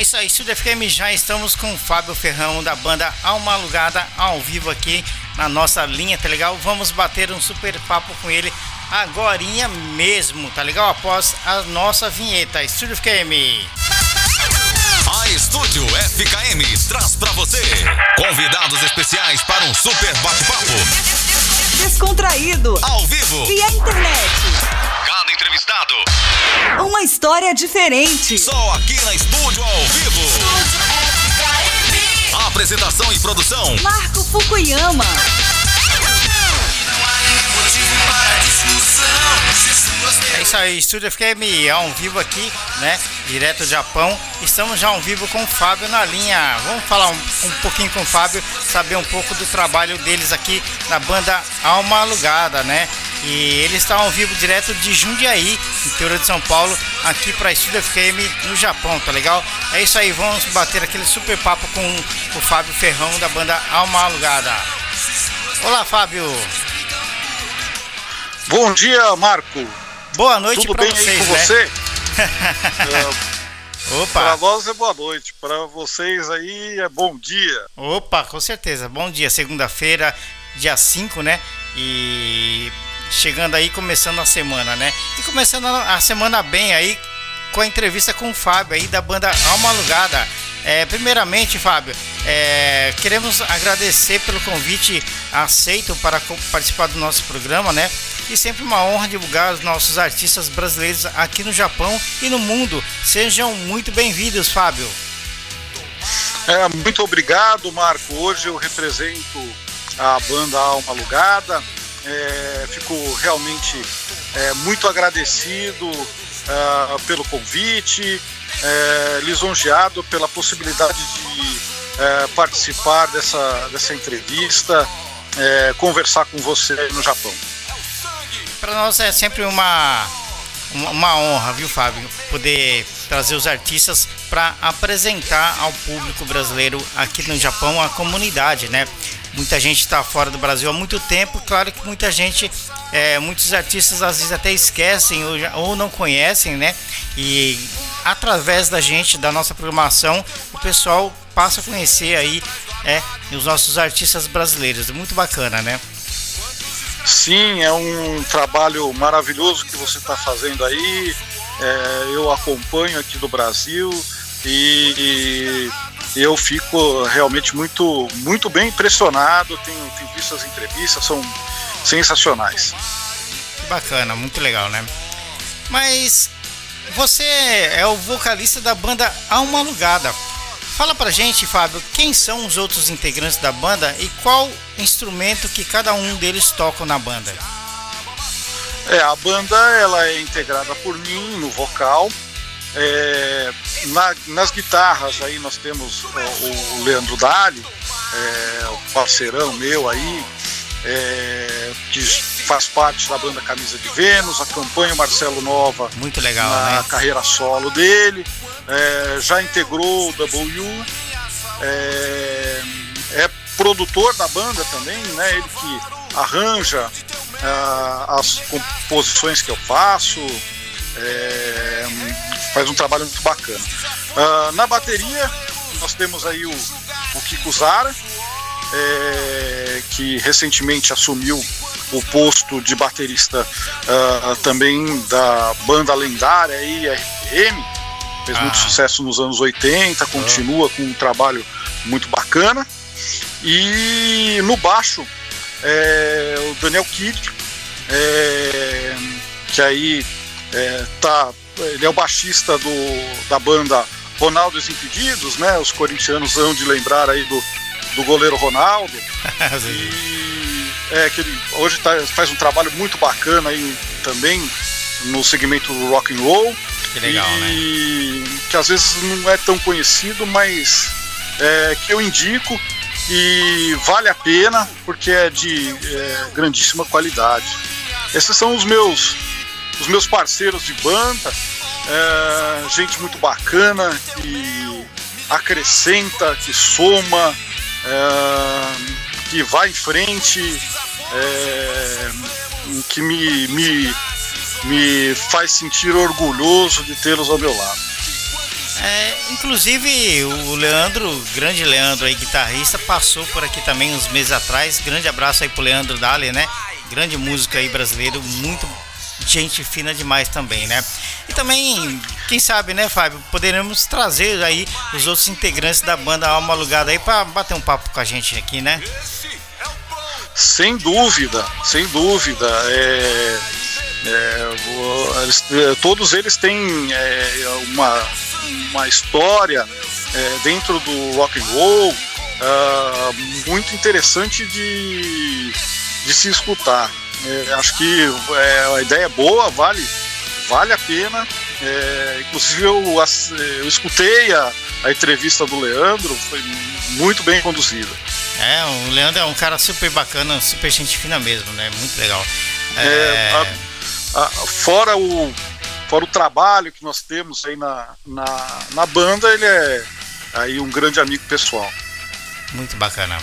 É isso aí, Estúdio FM, já estamos com o Fábio Ferrão da banda Alma Alugada ao vivo aqui na nossa linha, tá legal? Vamos bater um super papo com ele agorinha mesmo, tá legal? Após a nossa vinheta, Estúdio FKM. A Estúdio FKM traz para você convidados especiais para um super bate-papo. Descontraído. Ao vivo. Via internet. Entrevistado. Uma história diferente. Só aqui na Estúdio ao vivo. Apresentação e produção. Marco Fukuyama. É isso aí, Estúdio FKM ao vivo aqui, né? Direto do Japão. Estamos já ao vivo com o Fábio na linha. Vamos falar um, um pouquinho com o Fábio, saber um pouco do trabalho deles aqui na banda Alma Alugada, né? E eles ao vivo direto de Jundiaí, interior de São Paulo, aqui para Estúdio FM no Japão, tá legal? É isso aí, vamos bater aquele super papo com o Fábio Ferrão da banda Alma Alugada. Olá, Fábio. Bom dia, Marco. Boa noite Tudo para bem vocês, aí com né? você? Para Opa, nós é boa noite, para vocês aí é bom dia. opa, com certeza. Bom dia, segunda-feira, dia 5, né? E chegando aí, começando a semana, né? E começando a semana bem aí com a entrevista com o Fábio aí da banda Alma Alugada. É, primeiramente, Fábio, é, queremos agradecer pelo convite aceito para participar do nosso programa, né? E sempre uma honra divulgar os nossos artistas brasileiros aqui no Japão e no mundo. Sejam muito bem-vindos, Fábio. É, muito obrigado, Marco. Hoje eu represento a banda Alma Alugada. É, fico realmente é, muito agradecido ah, pelo convite, é, lisonjeado pela possibilidade de é, participar dessa, dessa entrevista, é, conversar com você no Japão. Para nós é sempre uma- uma honra, viu, Fábio, poder trazer os artistas para apresentar ao público brasileiro aqui no Japão a comunidade, né? Muita gente está fora do Brasil há muito tempo, claro que muita gente, é, muitos artistas às vezes até esquecem ou, já- ou não conhecem, né? E através da gente, da nossa programação, o pessoal passa a conhecer aí é, os nossos artistas brasileiros. Muito bacana, né? Sim, é um trabalho maravilhoso que você está fazendo aí. É, eu acompanho aqui do Brasil e, e eu fico realmente muito, muito bem impressionado. Tenho, tenho visto as entrevistas, são sensacionais. Bacana, muito legal, né? Mas você é o vocalista da banda Alma Alugada. Fala pra gente, Fábio, quem são os outros integrantes da banda e qual instrumento que cada um deles toca na banda? É, a banda ela é integrada por mim no vocal. É, na- nas guitarras aí nós temos o, o Leandro Dali, é, o parceirão meu aí, é, que faz parte da banda Camisa de Vênus, acompanha o Marcelo Nova Muito legal, na né? carreira solo dele, é, já integrou o W, é, é produtor da banda também, né? Ele que arranja ah, as composições que eu faço, é, faz um trabalho muito bacana. Ah, na bateria nós temos aí o, o Kiko Zara, é, que recentemente assumiu o posto de baterista ah, também da banda lendária aí, RPM, fez muito Ah. sucesso nos anos 80, continua com um trabalho muito bacana. E no baixo, é, o Daniel Kidd, é, que aí é, tá, ele é o baixista do, da banda Ronaldo e os Impedidos, né? Os corintianos vão de lembrar aí do, do goleiro Ronaldo. E é que ele hoje tá- faz um trabalho muito bacana aí também no segmento do rock and roll que legal, né? e que às vezes não é tão conhecido, mas é, que eu indico e vale a pena porque é de é, grandíssima qualidade. Esses são os meus os meus parceiros de banda, é, gente muito bacana que acrescenta, que soma, é, que vai em frente, é, que me, me me faz sentir orgulhoso de tê-los ao meu lado. É, inclusive o Leandro, grande Leandro aí, guitarrista, passou por aqui também uns meses atrás. Grande abraço aí pro Leandro Dali, né? Grande músico aí brasileiro, muito gente fina demais também, né? E também, quem sabe, né, Fábio, poderemos trazer aí os outros integrantes da banda Alma Alugada aí para bater um papo com a gente aqui, né? Sem dúvida, sem dúvida. É, é, eles, é, todos eles têm é, uma, uma história é, dentro do rock and roll uh, muito interessante de, de se escutar. É, acho que é, a ideia é boa, vale, vale a pena. É, inclusive eu, eu escutei a, a entrevista do Leandro, foi muito bem conduzida. É, o Leandro é um cara super bacana, super gente fina mesmo, né? Muito legal. É, é... A, a, fora, o, fora o trabalho que nós temos aí na, na, na banda, ele é aí um grande amigo pessoal. Muito bacana.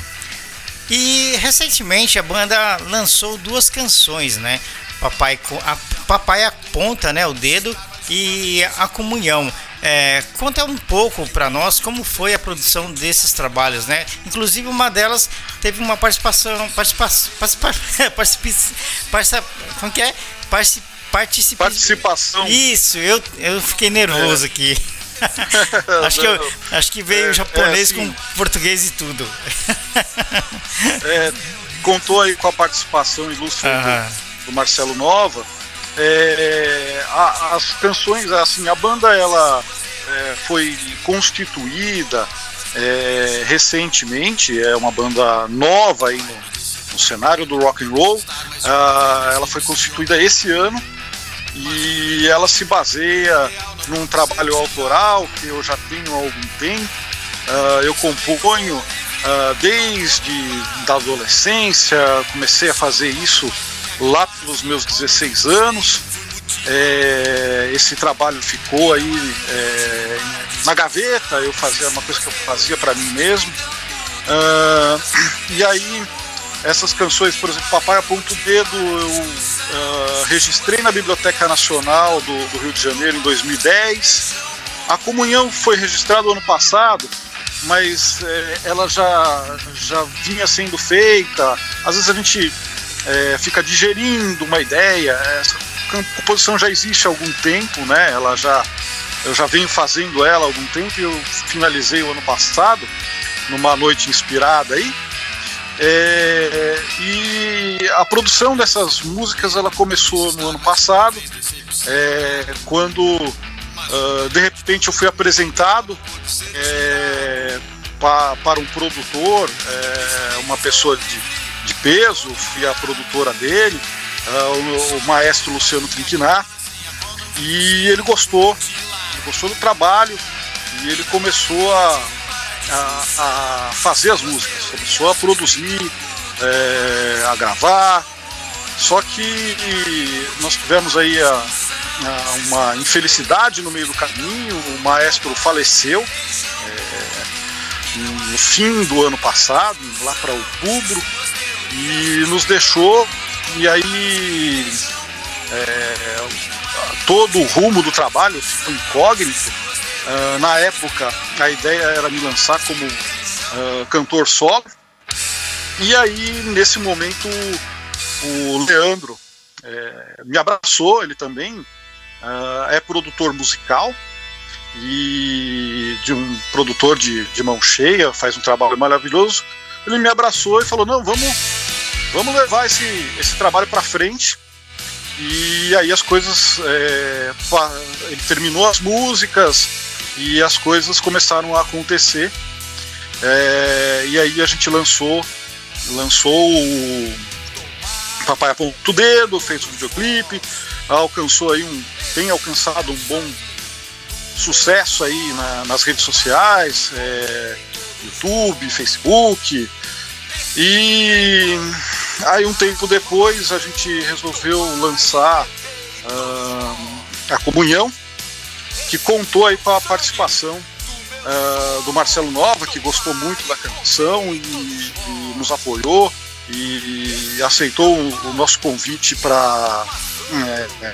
E recentemente a banda lançou duas canções, né? Papai, a, Papai aponta né, o dedo e a comunhão. É, conta um pouco para nós como foi a produção desses trabalhos, né? Inclusive uma delas teve uma participação, participação, participação, participação como que é? Participa, participação. Isso, eu, eu fiquei nervoso é. aqui. acho, que eu, acho que veio é, japonês é com português e tudo. é, contou aí com a participação ilustre do, do, Marcelo Nova. É, a, as canções, assim, a banda ela é, foi constituída é, recentemente, é uma banda nova aí no, no cenário do rock and roll. Uh, ela foi constituída esse ano e ela se baseia num trabalho autoral que eu já tenho há algum tempo. Uh, eu componho uh, desde da adolescência, comecei a fazer isso lá pelos meus 16 anos. É, esse trabalho ficou aí é, na gaveta, eu fazia uma coisa que eu fazia para mim mesmo. Uh, e aí essas canções, por exemplo, Papai Aponta o Dedo, eu uh, registrei na Biblioteca Nacional do, do, Rio de Janeiro em 2010. A Comunhão foi registrada ano passado, mas é, ela já, já vinha sendo feita. Às vezes a gente é, fica digerindo uma ideia. Essa composição já existe há algum tempo, né? Ela já, eu já venho fazendo ela há algum tempo e eu finalizei o ano passado, numa noite inspirada aí. É, e a produção dessas músicas ela começou no ano passado, é, quando uh, de repente eu fui apresentado é, pa, para um produtor, é, uma pessoa de, de, peso, fui a produtora dele, uh, o, o, maestro Luciano Trinquinar, e ele gostou, ele gostou do trabalho e ele começou a a, a fazer as músicas, começou a produzir, é, a gravar. Só que nós tivemos aí a, a uma infelicidade no meio do caminho, o maestro faleceu é, no fim do ano passado, lá para outubro, e nos deixou, e aí é, todo o rumo do trabalho ficou incógnito Uh, na época, a ideia era me lançar como uh, cantor solo. E aí, nesse momento, o Leandro é, me abraçou, ele também uh, é produtor musical e de um produtor de, de mão cheia, faz um trabalho maravilhoso. Ele me abraçou e falou: Não, vamos, vamos levar esse, esse trabalho para frente. E aí as coisas. É, ele terminou as músicas, e as coisas começaram a acontecer. É, e aí a gente lançou lançou o Papai Aponta o Dedo, fez um videoclipe, alcançou aí um. tem alcançado um bom sucesso aí na, nas redes sociais, é, YouTube, Facebook. E aí um tempo depois a gente resolveu lançar uh, a comunhão, que contou aí com a participação uh, do Marcelo Nova, que gostou muito da canção e, e nos apoiou e, e aceitou o, o, nosso convite para é, é,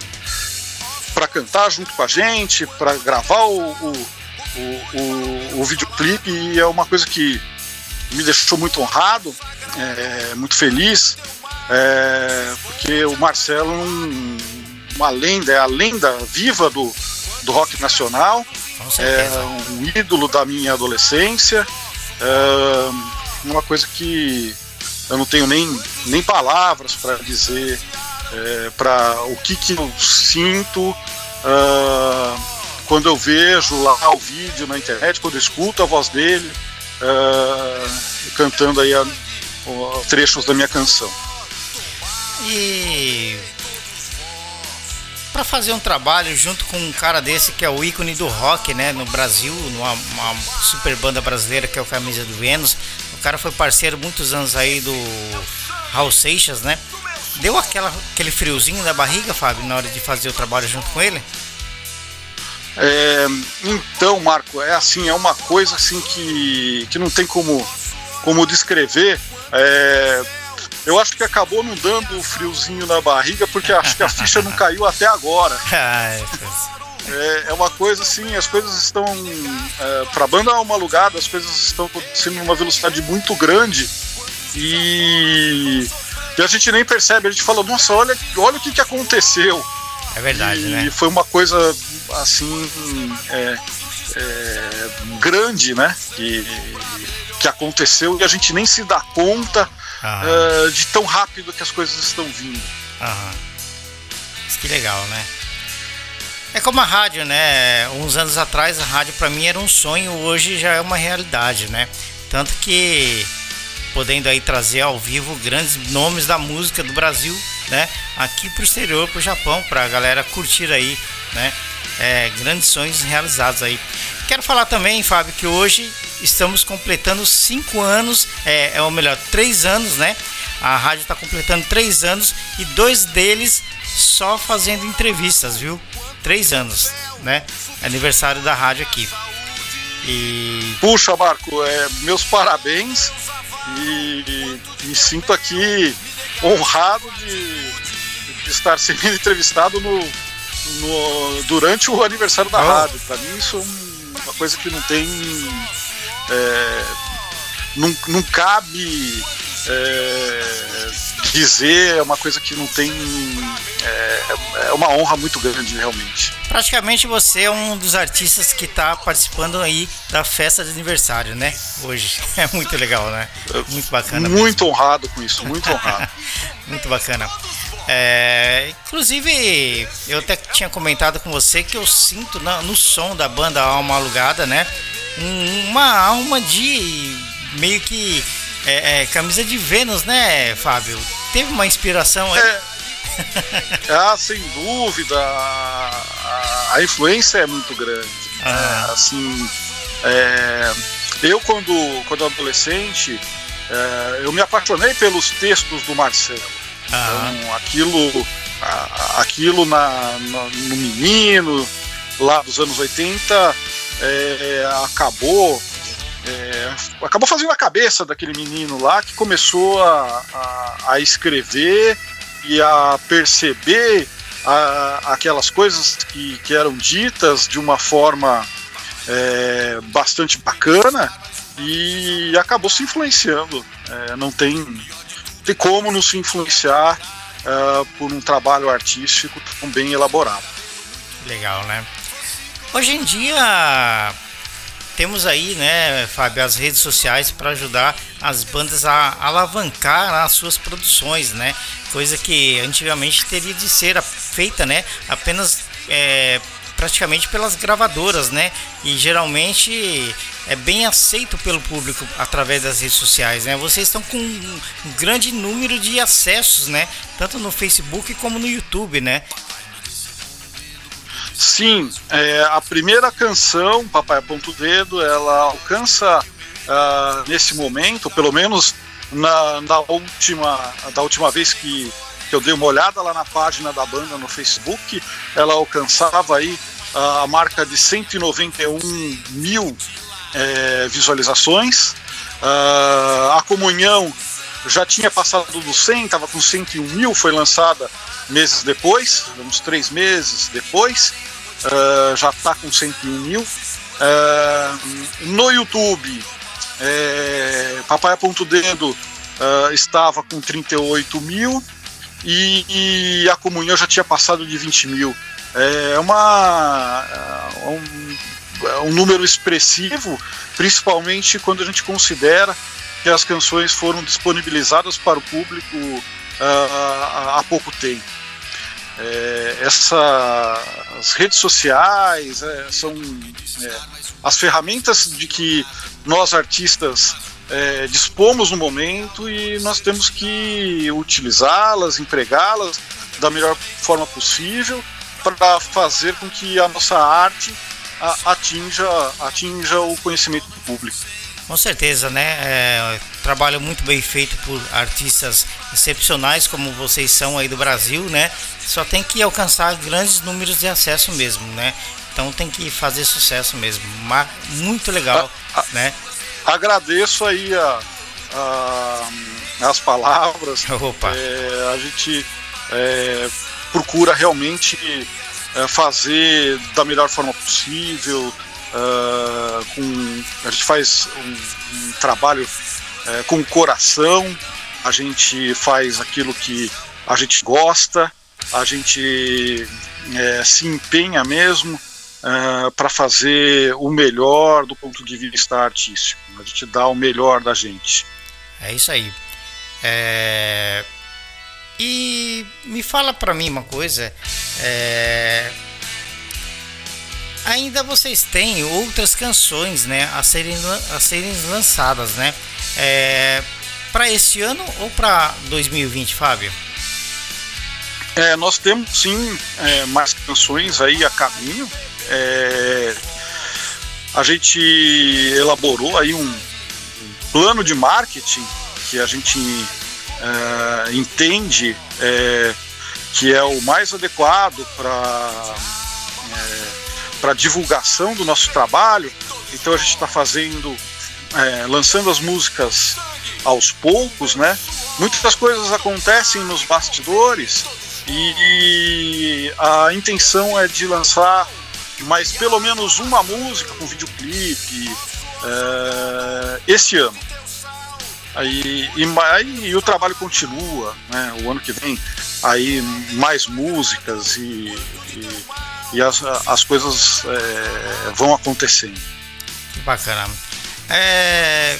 para cantar junto com a gente, para gravar o, o, o, o, videoclipe. E é uma coisa que me deixou muito honrado, é, muito feliz, é, porque o Marcelo é um, uma lenda, é a lenda viva do, do rock nacional, é um ídolo da minha adolescência, é uma coisa que eu não tenho nem, nem palavras para dizer é, para o que, que eu sinto uh, quando eu vejo lá o vídeo na internet, quando eu escuto a voz dele uh, cantando aí a, trechos da minha canção. E para fazer um trabalho junto com um cara desse que é o ícone do rock, né, no Brasil, numa super banda brasileira que é o Camisa do Vênus. O cara foi parceiro muitos anos aí do Raul Seixas, né? Deu aquela, aquele friozinho na barriga, Fábio, na hora de fazer o trabalho junto com ele? É, então, Marco, é assim, é uma coisa assim que, que não tem como, como descrever. É, eu acho que acabou não dando o friozinho na barriga, porque acho que a ficha não caiu até agora. É, é uma coisa assim, as coisas estão. É, para a banda uma alugada, as coisas estão sendo numa velocidade muito grande e, e, a gente nem percebe, a gente fala, nossa, olha, olha o que, que aconteceu. É verdade, e né? foi uma coisa assim é, é, grande, né? Que, que aconteceu e a gente nem se dá conta uh, de tão rápido que as coisas estão vindo. Aham. Que legal, né? É como a rádio, né? Uns anos atrás a rádio para mim era um sonho, hoje já é uma realidade, né? Tanto que podendo aí trazer ao vivo grandes nomes da música do Brasil, né? Aqui pro exterior, pro Japão, pra galera curtir aí, né? É, grandes sonhos realizados aí. Quero falar também, Fábio, que hoje estamos completando cinco anos, é, é ou melhor, três anos, né? A rádio está completando três anos e dois deles só fazendo entrevistas, viu? Três anos, né? Aniversário da rádio aqui. E... Puxa, Marco, é, meus parabéns e, me sinto aqui honrado de, de estar sendo entrevistado no, no, durante o aniversário da oh. rádio. Para mim, isso é uma coisa que não tem. É, não, não cabe é, dizer, é uma coisa que não tem. É, é, uma honra muito grande, realmente. Praticamente você é um dos artistas que está participando aí da festa de aniversário, né? Hoje. É muito legal, né? Muito bacana. Muito mesmo. honrado com isso, muito honrado. muito bacana. É, inclusive, eu até tinha comentado com você que eu sinto no, no som da banda Alma Alugada, né? Uma alma de meio que é, é, camisa de Vênus, né, Fábio? Teve uma inspiração aí? É. ah, sem dúvida. A, a, influência é muito grande. Ah. É, assim, é, eu quando, quando adolescente, é, eu me apaixonei pelos textos do Marcelo. Então, aquilo, aquilo na, na, no menino, lá dos anos 80, é, acabou é, acabou fazendo a cabeça daquele menino lá que começou a, a, a escrever e a perceber a, aquelas coisas que, que eram ditas de uma forma é, bastante bacana e acabou se influenciando. É, não tem, tem como não se influenciar é, por um trabalho artístico tão bem elaborado. Legal, né? Hoje em dia temos aí, né, Fábio, as redes sociais para ajudar as bandas a alavancar as suas produções, né? Coisa que antigamente teria de ser feita, né? Apenas é, praticamente pelas gravadoras, né? E geralmente é bem aceito pelo público através das redes sociais, né? Vocês estão com um grande número de acessos, né? Tanto no Facebook como no YouTube, né? Sim, é, a primeira canção, Papai Ponto Dedo, ela alcança uh, nesse momento, pelo menos na, na, última, da última vez que, que eu dei uma olhada lá na página da banda no Facebook, ela alcançava aí uh, a marca de 191 mil é, visualizações. Uh, a comunhão já tinha passado dos 100, estava com 101 mil, foi lançada meses depois, uns três meses depois, uh, já está com 101 mil. É, no YouTube, é, Papai Ponto Dedo é, estava com 38 mil e, e, a comunhão já tinha passado de 20 mil. É uma, é um, é um número expressivo, principalmente quando a gente considera que as canções foram disponibilizadas para o público uh, há pouco tempo. É, essa, as redes sociais é, são é, as ferramentas de que nós artistas é, dispomos no momento e nós temos que utilizá-las, empregá-las da melhor forma possível para fazer com que a nossa arte atinja, atinja o conhecimento do público. Com certeza, né? É, trabalho muito bem feito por artistas excepcionais como vocês são aí do Brasil, né? Só tem que alcançar grandes números de acesso mesmo, né? Então tem que fazer sucesso mesmo. Muito legal, a, a, né? Agradeço aí a, a as palavras. Opa. É, a gente é, procura realmente é, fazer da melhor forma possível. Uh, com, a gente faz um, um trabalho é, com o coração, a gente faz aquilo que a gente gosta, a gente é, se empenha mesmo uh, para fazer o melhor do ponto de vista artístico. A gente dá o melhor da gente. É isso aí. É... E me fala para mim uma coisa. É... Ainda vocês têm outras canções, né, a serem, a serem lançadas, né? É... Para esse ano ou para 2020, Fábio? É, nós temos sim é, mais canções aí a caminho. É, a gente elaborou aí um, plano de marketing que a gente é, entende é, que é o mais adequado para é, para divulgação do nosso trabalho. Então a gente está fazendo, é, lançando as músicas aos poucos, né? Muitas coisas acontecem nos bastidores e a intenção é de lançar mais pelo menos uma música com videoclipe é, esse ano. Aí, e, aí, e o trabalho continua, né? O ano que vem aí mais músicas e, e, e as, as coisas é, vão acontecendo. Que bacana. É,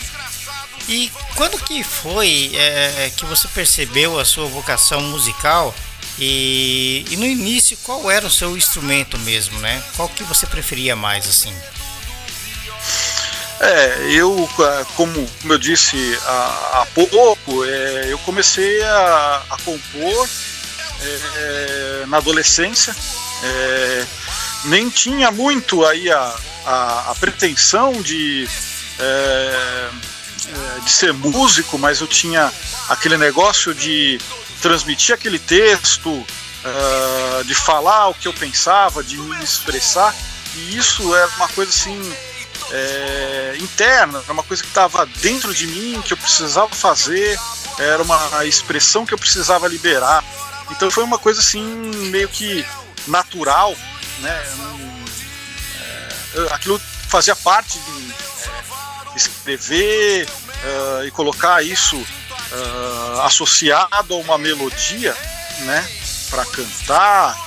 e quando que foi é, que você percebeu a sua vocação musical e, e, no início, qual era o seu instrumento mesmo, né? Qual que você preferia mais, assim? É, eu, como, como eu disse há, pouco, é, eu comecei a, a compor é, na adolescência. É, nem tinha muito aí a, a, a pretensão de, é, é, de ser músico, mas eu tinha aquele negócio de transmitir aquele texto, uh, de falar o que eu pensava, de me expressar. E isso era uma coisa assim é, interna, era uma coisa que estava dentro de mim, que eu precisava fazer, era uma expressão que eu precisava liberar. Então foi uma coisa assim meio que natural, né? É, aquilo fazia parte de é, escrever uh, e colocar isso uh, associado a uma melodia, né, para cantar,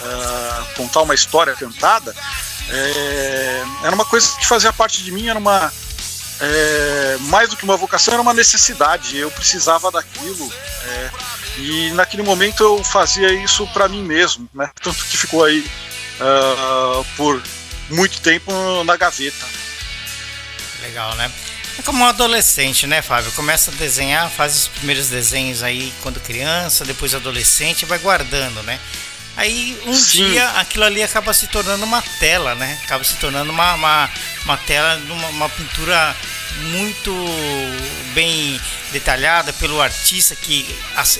uh, contar uma história cantada, é, era uma coisa que fazia parte de mim, era uma é, mais do que uma vocação, era uma necessidade. Eu precisava daquilo é, e naquele momento eu fazia isso para mim mesmo, né? Tanto que ficou aí uh, por muito tempo na gaveta. Legal, né? É como um adolescente, né, Fábio? Começa a desenhar, faz os primeiros desenhos aí quando criança, depois adolescente, vai guardando, né? Aí um Sim. dia aquilo ali acaba se tornando uma tela, né? Acaba se tornando uma, uma, uma tela, uma, uma pintura muito bem detalhada pelo artista que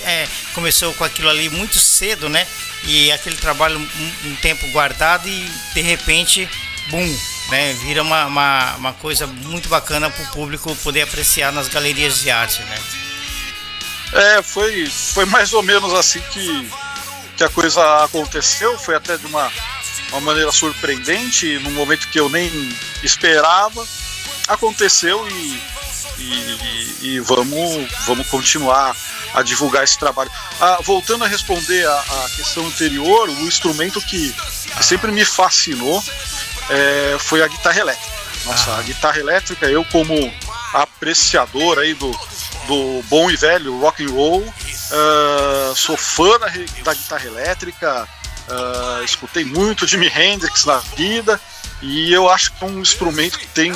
é, começou com aquilo ali muito cedo, né? E aquele trabalho um, um tempo guardado e de repente, bum, né, vira uma, uma, uma coisa muito bacana para o público poder apreciar nas galerias de arte, né? É, foi, foi mais ou menos assim que, que a coisa aconteceu, foi até de uma uma maneira surpreendente, num momento que eu nem esperava. Aconteceu e, e, e vamos, vamos continuar a divulgar esse trabalho. Ah, voltando a responder a, a, questão anterior, o instrumento que, que sempre me fascinou é, foi a guitarra elétrica. Nossa, ah. a guitarra elétrica, eu como apreciador aí do, do bom e velho rock and roll, uh, sou fã da, da guitarra elétrica, uh, escutei muito Jimi Hendrix na vida e eu acho que é um instrumento que tem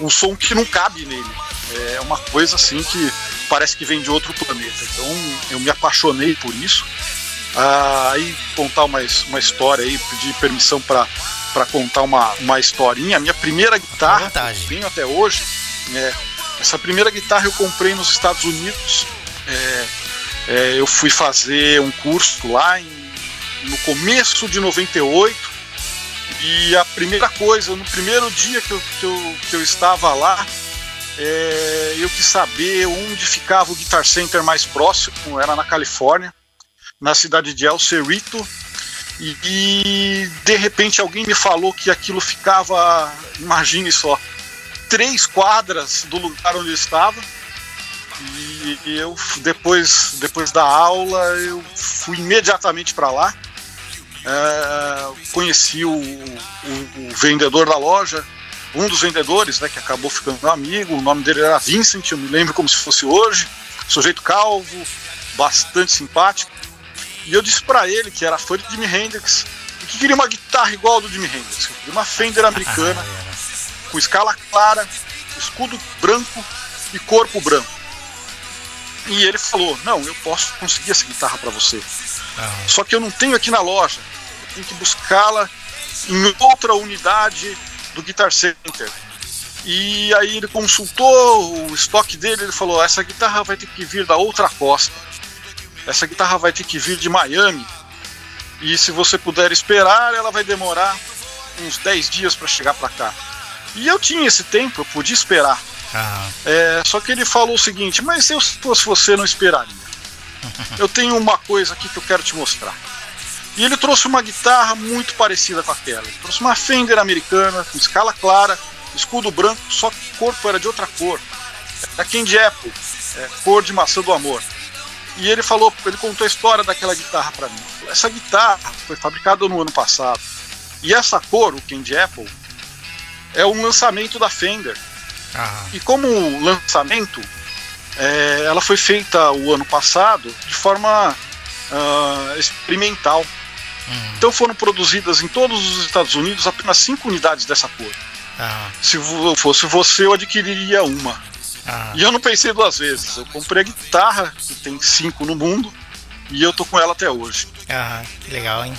um som que não cabe nele. É uma coisa assim que parece que vem de outro planeta. Então eu me apaixonei por isso. Uh, aí contar uma, uma história aí, pedir permissão para para contar uma, uma historinha. A minha primeira guitarra, que tenho até hoje, é, essa primeira guitarra eu comprei nos Estados Unidos. É, é, eu fui fazer um curso lá em, no começo de 98. E a primeira coisa, no primeiro dia que eu, que eu, que eu estava lá, é, eu quis saber onde ficava o Guitar Center mais próximo, era na Califórnia, na cidade de El Cerrito, e, e, de repente alguém me falou que aquilo ficava, imagine só, três quadras do lugar onde eu estava. E, eu depois, depois da aula eu fui imediatamente para lá. É, conheci o, o, o, vendedor da loja, um dos vendedores, né, que acabou ficando amigo. O nome dele era Vincent, eu me lembro como se fosse hoje. Sujeito calvo, bastante simpático. E eu disse para ele que era fã de Jimi Hendrix e que queria uma guitarra igual ao do Jimi Hendrix. Uma Fender americana, com escala clara, escudo branco e corpo branco. E ele falou: Não, eu posso conseguir essa guitarra para você. Só que eu não tenho aqui na loja. Eu tenho que buscá-la em outra unidade do Guitar Center. E aí ele consultou o estoque dele, ele falou: essa guitarra vai ter que vir da outra costa. Essa guitarra vai ter que vir de Miami. E se você puder esperar, ela vai demorar uns 10 dias para chegar para cá. E eu tinha esse tempo, eu podia esperar. É, só que ele falou o seguinte: Mas se eu fosse você, não esperaria. Eu tenho uma coisa aqui que eu quero te mostrar. E ele trouxe uma guitarra muito parecida com aquela. Ele trouxe uma Fender americana, com escala clara, escudo branco, só que o corpo era de outra cor. Da Candy Apple, é, cor de maçã do amor. E ele falou, ele contou a história daquela guitarra para mim. Essa guitarra foi fabricada no ano passado. E essa cor, o Candy Apple, é um lançamento da Fender. Ah. E como lançamento, é, ela foi feita o ano passado de forma uh, experimental. Hum. Então foram produzidas em todos os Estados Unidos apenas cinco unidades dessa cor. Ah. Se fosse você, eu adquiriria uma. Ah. E eu não pensei duas vezes. Eu comprei a guitarra, que tem cinco no mundo, e eu tô com ela até hoje. Ah, que legal, hein?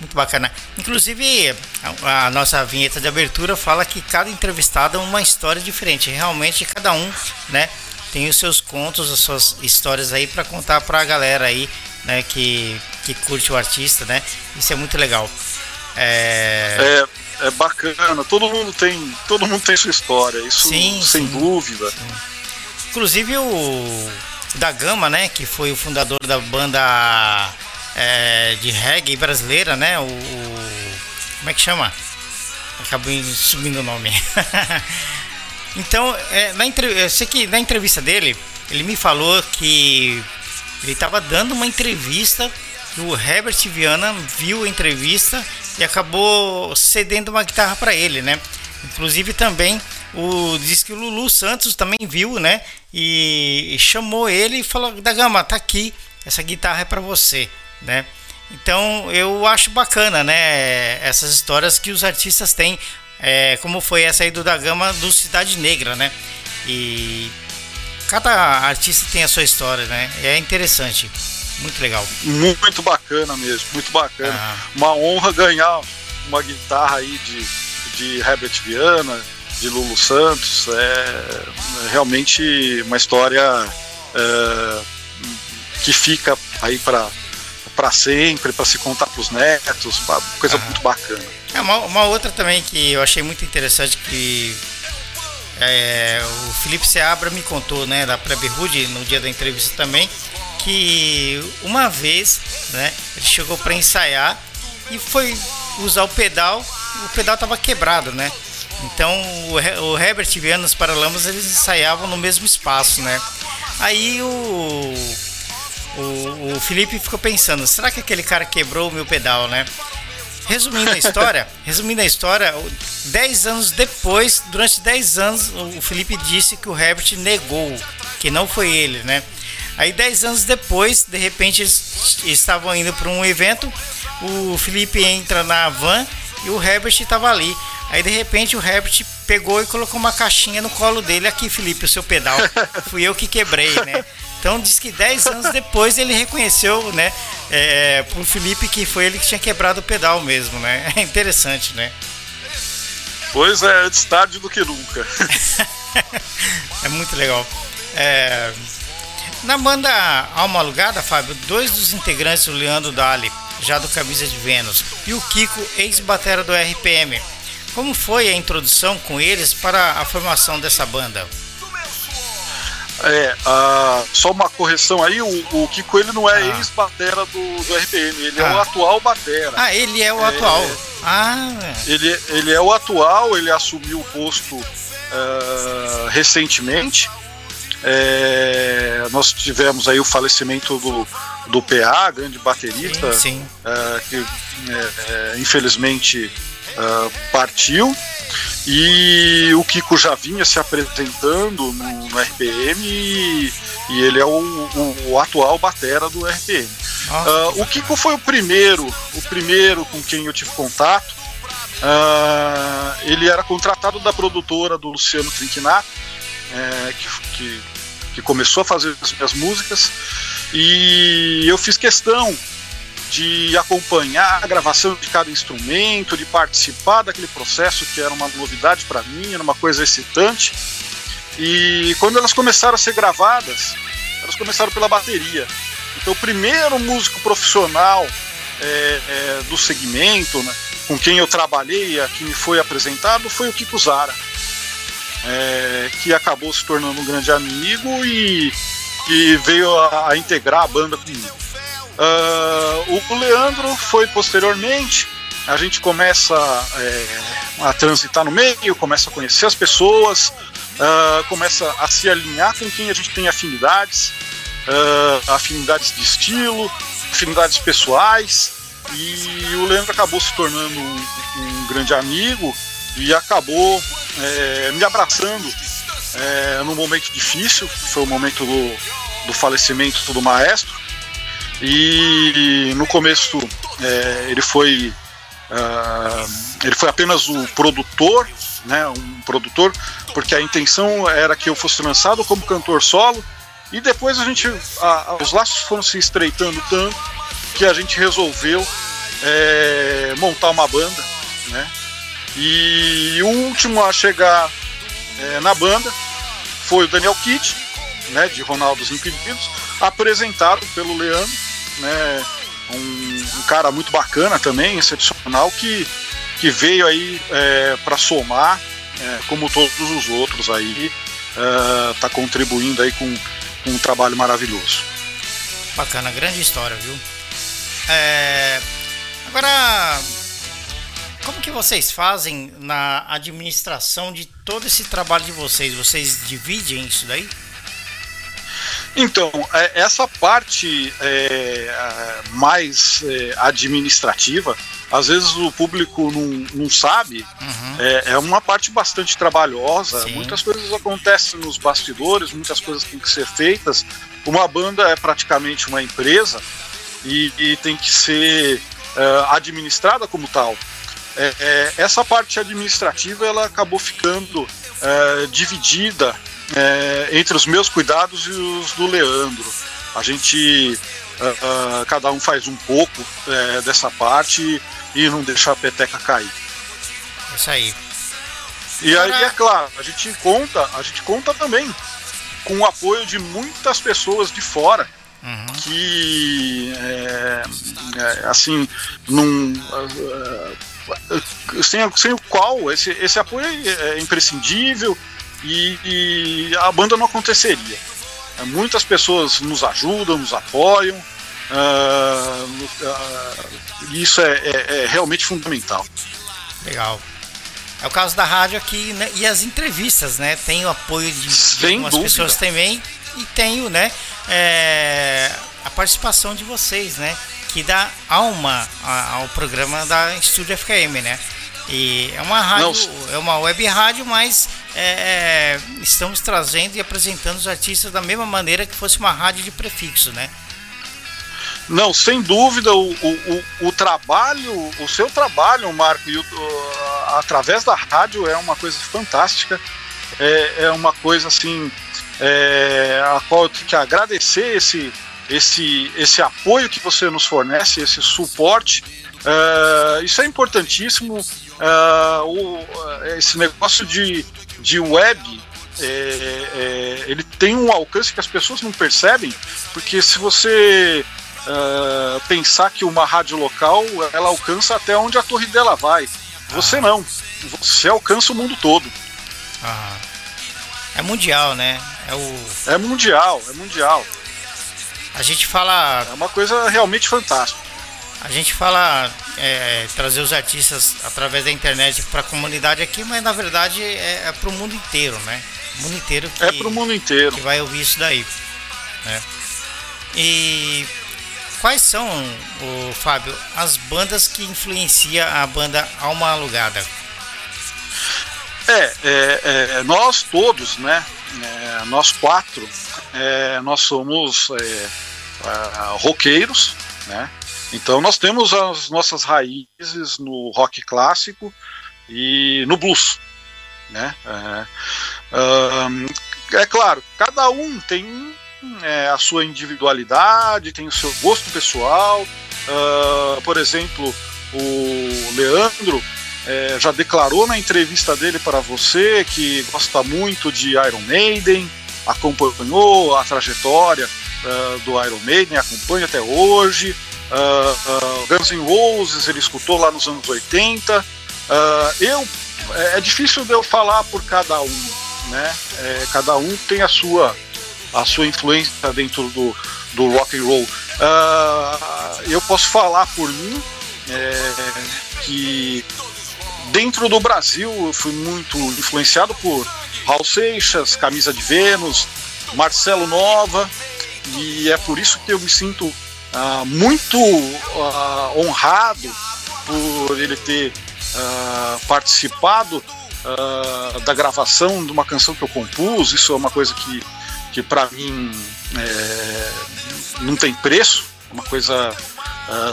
Muito bacana. Inclusive, a, a, nossa vinheta de abertura fala que cada entrevistado é uma história diferente. Realmente, cada um, né, tem os seus contos, as suas histórias aí para contar para a galera aí, né, que, que curte o artista, né? Isso é muito legal. É... é é bacana, todo mundo tem, todo mundo tem sua história, isso sim, sem sim, dúvida. Sim. Inclusive o da Gama, né, que foi o fundador da banda é, de reggae brasileira, né, o, o, como é que chama? Acabou subindo o nome. então, é, na eu sei que na entrevista dele, ele me falou que ele estava dando uma entrevista o Herbert Viana viu a entrevista e acabou cedendo uma guitarra para ele, né? Inclusive também o diz que o Lulu Santos também viu, né? E, chamou ele e falou: "Da Gama, tá aqui, essa guitarra é para você", né? Então eu acho bacana, né? Essas histórias que os artistas têm, é, como foi essa aí do da Gama do Cidade Negra, né? E cada artista tem a sua história, né? É interessante. Muito legal. Muito bacana mesmo, muito bacana. Ah. Uma honra ganhar uma guitarra aí de, de Herbert Viana, de Lulu Santos. É realmente uma história é, que fica aí para para sempre, para se contar para os netos, coisa ah. muito bacana. É, uma, uma, outra também que eu achei muito interessante que é, o Felipe Seabra me contou, né, da Rude no dia da entrevista também, que uma vez, né, ele chegou para ensaiar e foi usar o pedal, o pedal tava quebrado, né? Então o, o Herbert e Vianos Paralamas eles ensaiavam no mesmo espaço, né? Aí o, o, o Felipe ficou pensando, será que aquele cara quebrou o meu pedal, né? Resumindo a história, resumindo a história, 10 anos depois, durante 10 anos, o Felipe disse que o Herbert negou, que não foi ele, né? Aí 10 anos depois, de repente eles estavam indo para um evento, o Felipe entra na van e o Herbert estava ali. Aí de repente o Herbert pegou e colocou uma caixinha no colo dele. Aqui, Felipe, o seu pedal. Fui eu que quebrei, né? Então diz que 10 anos depois ele reconheceu, né, é, pro Felipe que foi ele que tinha quebrado o pedal mesmo, né? É interessante, né? Pois é, antes tarde do que nunca. é muito legal. É... Na banda Alma Alugada, Fábio, dois dos integrantes, o Leandro Dali, já do Camisa de Vênus, e o Kiko, ex-batera do RPM. Como foi a introdução com eles para a formação dessa banda? É, só uma correção aí, o, o Kiko ele não é ah. ex-batera do, do RPM, ele ah. é o atual batera. Ah, ele é o é, atual. Ah. Ele, ele é o atual, ele assumiu o posto uh, recentemente. É, nós tivemos aí o falecimento do, do PA, grande baterista, sim, sim. Uh, que é, é, infelizmente partiu. E o Kiko já vinha se apresentando no, no RPM e, e, ele é o, o, o, atual batera do RPM. Uh, o Kiko foi o primeiro, o primeiro com quem eu tive contato. Uh, ele era contratado da produtora do Luciano Trinquinato, é, que, que, que começou a fazer as minhas músicas. E eu fiz questão de acompanhar a gravação de cada instrumento, de participar daquele processo que era uma novidade para mim, era uma coisa excitante. E quando elas começaram a ser gravadas, elas começaram pela bateria. Então, o primeiro músico profissional é, é, do segmento, né, com quem eu trabalhei, a que me foi apresentado, foi o Kiko Zara, é, que acabou se tornando um grande amigo e, e veio a, a integrar a banda comigo. Uh, o Leandro foi posteriormente. A gente começa é, a transitar no meio, começa a conhecer as pessoas, uh, começa a se alinhar com quem a gente tem afinidades, uh, afinidades de estilo, afinidades pessoais. E o Leandro acabou se tornando um, um grande amigo e acabou é, me abraçando é, num momento difícil, foi o momento do, do falecimento do maestro. E no começo é, ele foi uh, ele foi apenas o produtor, né, um produtor, porque a intenção era que eu fosse lançado como cantor solo. E depois a gente, a, os laços foram se estreitando tanto que a gente resolveu é, montar uma banda, né? E o último a chegar é, na banda foi o Daniel Kitt, né, de Ronaldos Impedidos, apresentado pelo Leandro né? Um, um cara muito bacana também, excepcional, que, que veio aí é, para somar, é, como todos os outros aí, está é, contribuindo aí com, com, um trabalho maravilhoso. Bacana, grande história, viu? É, agora, como que vocês fazem na administração de todo esse trabalho de vocês? Vocês dividem isso daí? Então, é, essa parte é, mais é, administrativa, às vezes o público não, não sabe, uhum. é, é, uma parte bastante trabalhosa. Sim. Muitas coisas acontecem nos bastidores, muitas coisas têm que ser feitas. Uma banda é praticamente uma empresa e, e tem que ser é, administrada como tal. É, essa parte administrativa ela acabou ficando dividida é, entre os meus cuidados e os do Leandro. A gente, uh, uh, cada um faz um pouco dessa parte e não deixa a peteca cair. Isso aí. E aí, é claro, a gente conta, a gente conta também com o apoio de muitas pessoas de fora uhum. que, é, é, assim, num, sem, sem o qual esse, esse apoio é imprescindível e, e a banda não aconteceria. É, muitas pessoas nos ajudam, nos apoiam Uh, uh, isso é, é, é, realmente fundamental. Legal. É o caso da rádio aqui né? e as entrevistas, né? Tem o apoio de, de algumas dúvida. pessoas também e tenho, né? É, a participação de vocês, né? Que dá alma ao programa da Estúdio FKM, né? E é uma rádio, Não. é uma web rádio, mas é, é, estamos trazendo e apresentando os artistas da mesma maneira que fosse uma rádio de prefixo, né? Não, sem dúvida, o, o, o, trabalho, o seu trabalho, Marco, e o, através da rádio é uma coisa fantástica, é, é uma coisa assim, é, a qual eu tenho que agradecer esse, esse, esse apoio que você nos fornece, esse suporte. É, isso é importantíssimo. É, o, esse negócio de, de web é, é, ele tem um alcance que as pessoas não percebem, porque se você uh, pensar que uma rádio local ela alcança até onde a torre dela vai. Você ah. não. Você alcança o mundo todo. Ah. É mundial, né? É, o... é mundial, é mundial. A gente fala. É uma coisa realmente fantástica. A gente fala é, trazer os artistas através da internet para a comunidade aqui, mas na verdade é, é para o mundo inteiro, né? O mundo inteiro que, é para o mundo inteiro que vai ouvir isso daí, né? E Quais são, o Fábio, as bandas que influenciam a banda Alma Alugada? É, é, é nós todos, né? É, nós quatro, é, nós somos é, roqueiros, né? Então nós temos as nossas raízes no rock clássico e no blues, né? É, é claro, cada um tem a sua individualidade, tem o seu gosto pessoal. Uh, por exemplo, o Leandro é, já declarou na entrevista dele para você que gosta muito de Iron Maiden, acompanhou a trajetória uh, do Iron Maiden, acompanha até hoje. Uh, Guns N' Roses ele escutou lá nos anos 80. eu é, difícil de eu falar por cada um, né? É, cada um tem a sua a sua influência dentro do, do rock and roll. Uh, eu posso falar por mim que dentro do Brasil eu fui muito influenciado por Raul Seixas, Camisa de Vênus, Marcelo Nova, e é por isso que eu me sinto uh, muito uh, honrado por ele ter participado da gravação de uma canção que eu compus. Isso é uma coisa que que para mim é, não tem preço, uma coisa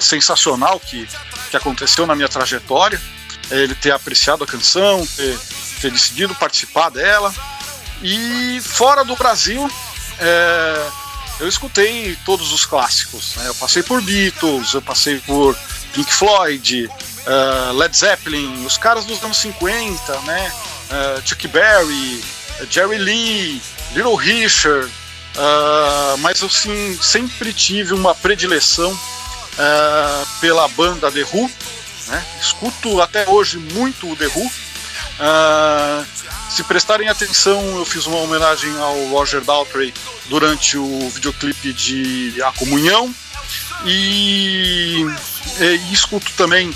sensacional que, que aconteceu na minha trajetória, ele ter apreciado a canção, ter, ter decidido participar dela. E fora do Brasil, é, eu escutei todos os clássicos. Né? Eu passei por Beatles, eu passei por Pink Floyd, uh, Led Zeppelin, os caras dos anos 50, né? Uh, Chuck Berry, Jerry Lee, Little Richard, uh, mas eu sim, sempre tive uma predileção uh, pela banda The Who, né? escuto até hoje muito o The Who. Uh, se prestarem atenção, eu fiz uma homenagem ao Roger Daltrey durante o videoclipe de A Comunhão e, e escuto também,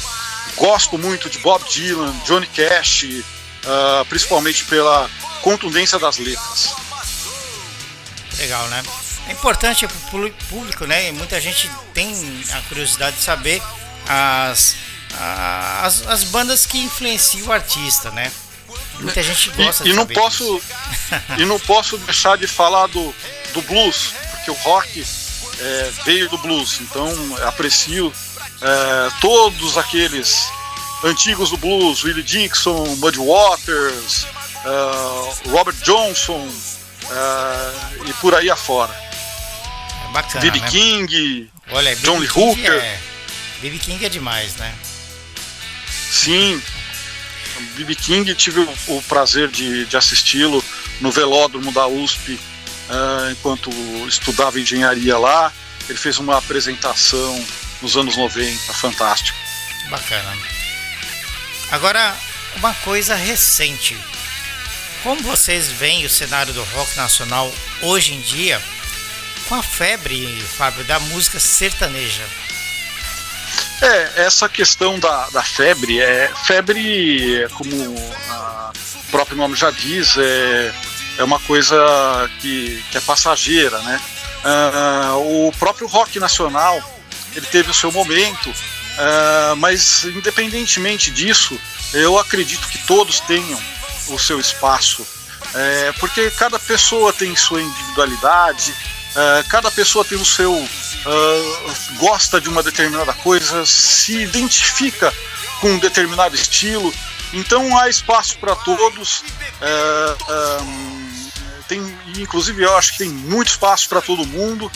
gosto muito de Bob Dylan, Johnny Cash, uh, principalmente pela contundência das letras. Legal, né? É importante para o público, né? Muita gente tem a curiosidade de saber as, as, as bandas que influenciam o artista, né? Muita gente gosta e, de e não posso E não posso deixar de falar do, do blues, porque o rock é, veio do blues, então aprecio é, todos aqueles antigos do blues, Willie Dixon, Muddy Waters, uh, Robert Johnson, uh, e por aí afora. É bacana. B.B. Né? King, Olha, John Lee Hooker. É... B.B. King é demais, né? Sim. B.B. King tive o, prazer de, de assisti-lo no velódromo da USP uh, enquanto estudava engenharia lá. Ele fez uma apresentação nos anos 90, fantástico. Bacana. Agora, uma coisa recente. Como vocês veem o cenário do rock nacional hoje em dia, com a febre, Fábio, da música sertaneja. É, essa questão da, da febre, é, febre, como o próprio nome já diz, é, é uma coisa que, que é passageira, né? Uh, o próprio rock nacional, ele teve o seu momento, uh, mas independentemente disso, eu acredito que todos tenham o seu espaço, é, porque cada pessoa tem sua individualidade, é, cada pessoa tem o seu. Uh, gosta de uma determinada coisa, se identifica com um determinado estilo, então há espaço para todos. É, um, tem, inclusive, eu acho que tem muito espaço para todo mundo.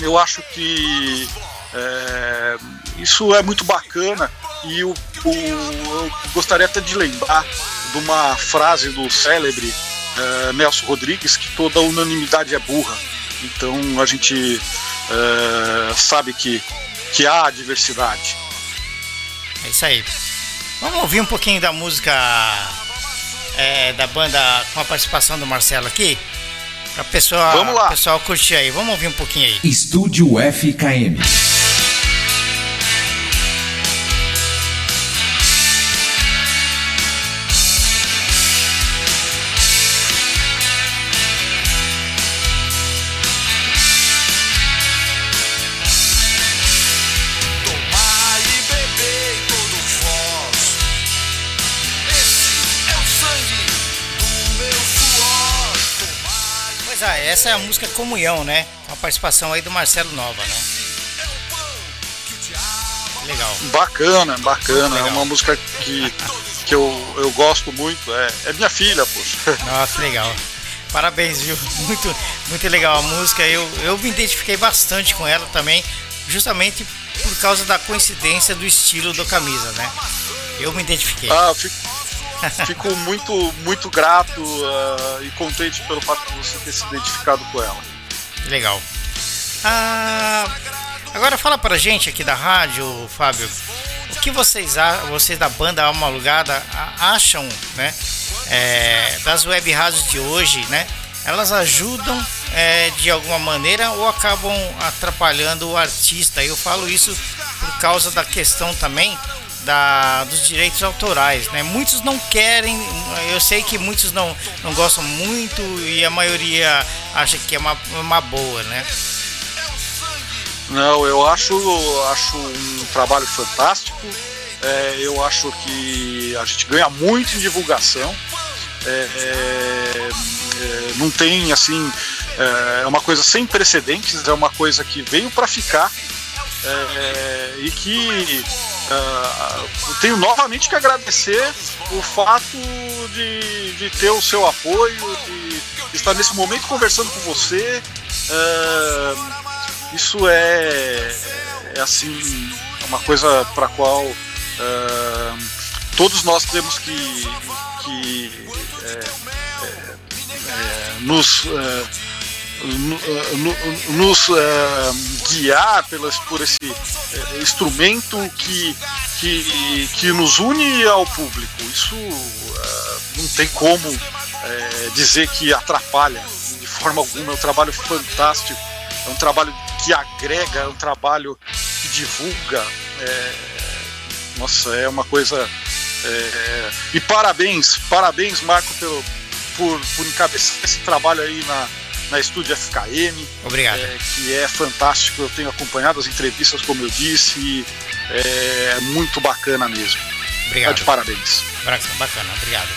Eu acho que é, isso é muito bacana e o, o, eu gostaria até de lembrar de uma frase do célebre uh, Nelson Rodrigues que toda unanimidade é burra. Então a gente uh, sabe que, que há diversidade. É isso aí. Vamos ouvir um pouquinho da música é, da banda com a participação do Marcelo aqui? Pra pessoa, Vamos lá. pessoal curtir aí. Vamos ouvir um pouquinho aí. Estúdio FKM. Essa é a música Comunhão, né? Com a participação aí do Marcelo Nova, né? Legal. Bacana, bacana. Legal. É uma música que, que eu, eu gosto muito. É, é minha filha, poxa. Nossa, legal. Parabéns, viu? Muito, muito legal a música. Eu, eu me identifiquei bastante com ela também, justamente por causa da coincidência do estilo da camisa, né? Eu me identifiquei. Ah, fico, Fico muito, muito grato uh, e contente pelo fato de você ter se identificado com ela. Legal. Ah, agora fala pra gente aqui da rádio, Fábio, o que vocês, vocês da banda Alma Alugada acham, né, é, das web rádios de hoje, né? Elas ajudam é, de alguma maneira ou acabam atrapalhando o artista? Eu falo isso por causa da questão também da, dos direitos autorais, né? Muitos não querem, eu sei que muitos não, não gostam muito e a maioria acha que é uma, uma boa, né? Não, eu acho, acho um trabalho fantástico. É, eu acho que a gente ganha muito em divulgação. É, é, é não tem assim, é, é uma coisa sem precedentes, é uma coisa que veio para ficar é, e que uh, tenho novamente que agradecer o fato de, de ter o seu apoio, de estar nesse momento conversando com você. Uh, isso é, é assim uma coisa para qual uh, todos nós temos que, que é, é, é nos nos uh, guiar pelas, por esse uh, instrumento que, que, que nos une ao público. Isso uh, não tem como dizer que atrapalha de forma alguma. É um trabalho fantástico, é um trabalho que agrega, é um trabalho que divulga. É, nossa, é uma coisa. É, e parabéns, parabéns, Marco, pelo, por, por encabeçar esse trabalho aí na, na Estúdio FKM. Obrigado. É, que é fantástico, eu tenho acompanhado as entrevistas, como eu disse, é muito bacana mesmo. Obrigado. Tá de parabéns. Bacana, obrigado.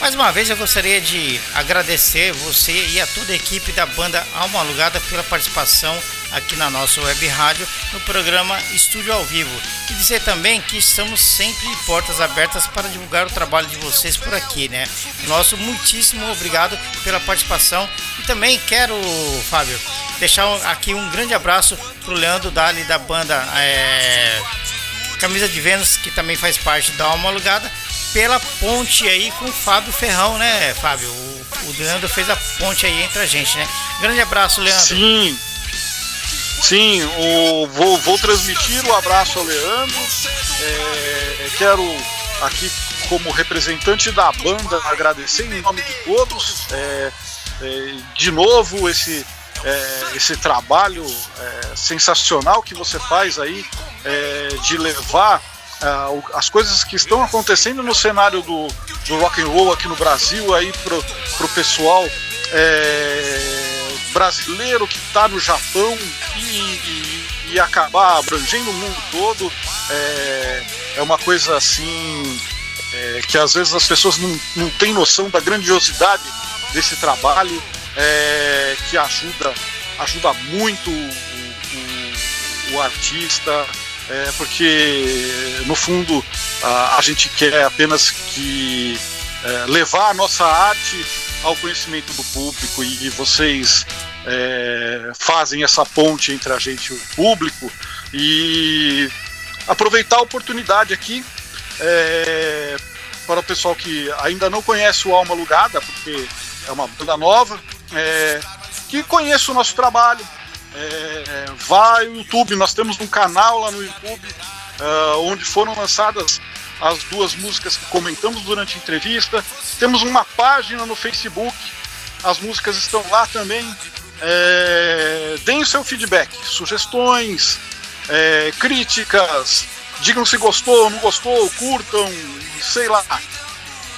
Mais uma vez eu gostaria de agradecer você e a toda a equipe da banda Alma Alugada pela participação aqui na nossa web rádio no programa Estúdio ao Vivo. E dizer também que estamos sempre de portas abertas para divulgar o trabalho de vocês por aqui, né? Nosso muitíssimo obrigado pela participação e também quero, Fábio, deixar aqui um grande abraço pro Leandro Dali da banda é, Camisa de Vênus, que também faz parte da Alma Alugada pela ponte aí com o Fábio Ferrão, né, Fábio? O, o Leandro fez a ponte aí entre a gente, né? Grande abraço, Leandro. Sim. Sim, o, vou, vou transmitir o abraço ao Leandro. É, quero aqui, como representante da banda, agradecer em nome de todos. É, é, de novo esse, é, esse trabalho é, sensacional que você faz aí é, de levar as coisas que estão acontecendo no cenário do, do rock and roll aqui no Brasil aí pro, pro pessoal é, brasileiro que está no Japão e, e, e, acabar abrangendo o mundo todo é, é uma coisa assim é, que às vezes as pessoas não, não têm noção da grandiosidade desse trabalho é, que ajuda ajuda muito o, o, o artista é, porque no fundo a, a, gente quer apenas que é, levar a nossa arte ao conhecimento do público e, e vocês é, fazem essa ponte entre a gente e o público e aproveitar a oportunidade aqui é, para o pessoal que ainda não conhece o Alma Lugada, porque é uma banda nova, é, que conheça o nosso trabalho, é, vai ao YouTube, nós temos um canal lá no YouTube uh, onde foram lançadas as duas músicas que comentamos durante a entrevista. Temos uma página no Facebook, as músicas estão lá também. É, deem o seu feedback, sugestões, é, críticas, digam se gostou, não gostou, curtam, sei lá,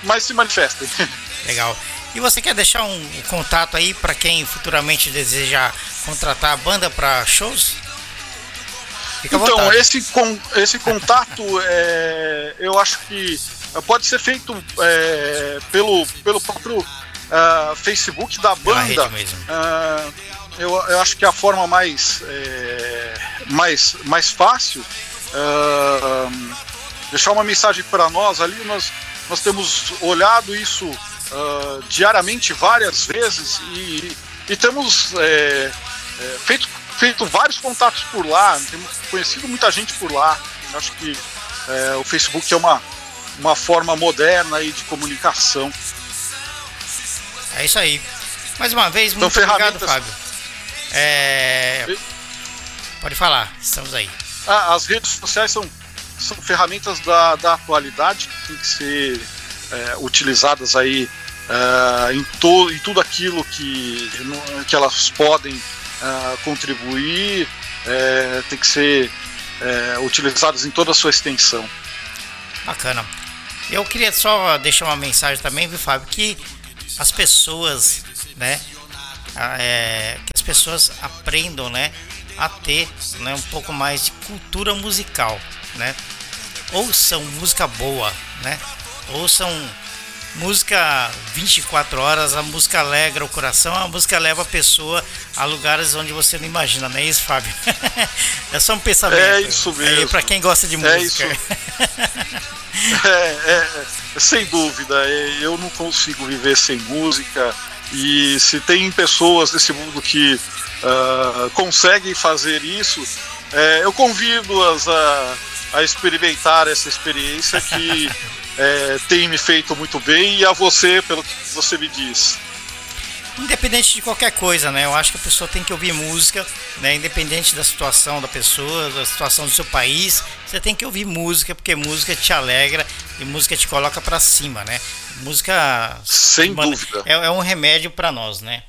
mas se manifestem. Legal. E você quer deixar um contato aí para quem futuramente deseja contratar a banda para shows? Fica então, esse, com, esse contato é, eu acho que pode ser feito é, pelo, pelo próprio uh, Facebook da banda. Uh, eu, eu acho que é a forma mais, é, mais, mais fácil. Uh, deixar uma mensagem para nós ali, nós, nós temos olhado isso diariamente várias vezes e, e temos é, é, feito, feito vários contatos por lá, temos conhecido muita gente por lá. Acho que é, o Facebook é uma, uma forma moderna aí de comunicação. É isso aí. Mais uma vez, muito obrigado, Fábio. É... Pode falar, estamos aí. Ah, as redes sociais são, são ferramentas da, da atualidade que tem que ser é, utilizadas aí é, em, to, em tudo aquilo que, que elas podem é, contribuir, é, tem que ser é, utilizadas em toda a sua extensão. Bacana. Eu queria só deixar uma mensagem também, viu, Fábio, que as pessoas, né, é, que as pessoas aprendam, né, a ter, né, um pouco mais de cultura musical, né? Ouçam música boa, né? Ouçam música 24 horas, a música alegra o coração, a música leva a pessoa a lugares onde você não imagina, não é isso, Fábio? é só um pensamento. É isso mesmo. É para quem gosta de música. É isso. é, é, é, sem dúvida, é, eu não consigo viver sem música. E se tem pessoas nesse mundo que uh, conseguem fazer isso, é, eu convido-as a, a experimentar essa experiência que é, tem me feito muito bem e a você, pelo que você me diz. Independente de qualquer coisa, né? Eu acho que a pessoa tem que ouvir música, né? Independente da situação da pessoa, da situação do seu país, você tem que ouvir música, porque música te alegra e música te coloca para cima, né? Música. Sem mano, dúvida. É, é um remédio para nós, né?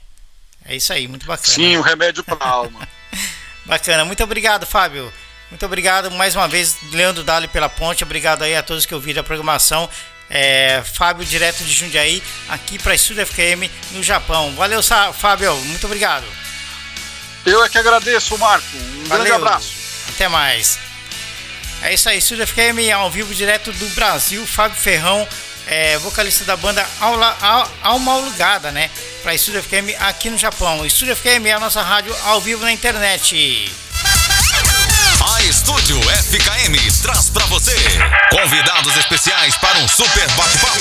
É isso aí, muito bacana. Sim, um remédio para a alma. bacana, muito obrigado, Fábio. Muito obrigado mais uma vez, Leandro Dali, pela ponte. Obrigado aí a todos que ouviram a programação. É, Fábio, direto de Jundiaí, aqui para Estúdio FKM no Japão. Valeu, Fábio. Muito obrigado. Eu é que agradeço, Marco. Um Valeu. grande abraço. Até mais. É isso aí, Estúdio FKM ao vivo direto do Brasil. Fábio Ferrão, é, vocalista da banda Aula, Alma Alugada, né? Para Estúdio FKM aqui no Japão. Estúdio FKM é a nossa rádio ao vivo na internet. A Estúdio FKM traz para você convidados especiais para um super bate-papo.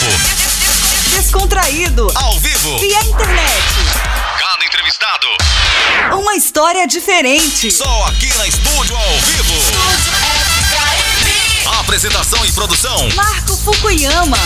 Descontraído. Ao vivo. Via internet. Cada entrevistado. Uma história diferente. Só aqui na Estúdio ao vivo. Estúdio FKM. Apresentação e produção. Marco Fukuyama.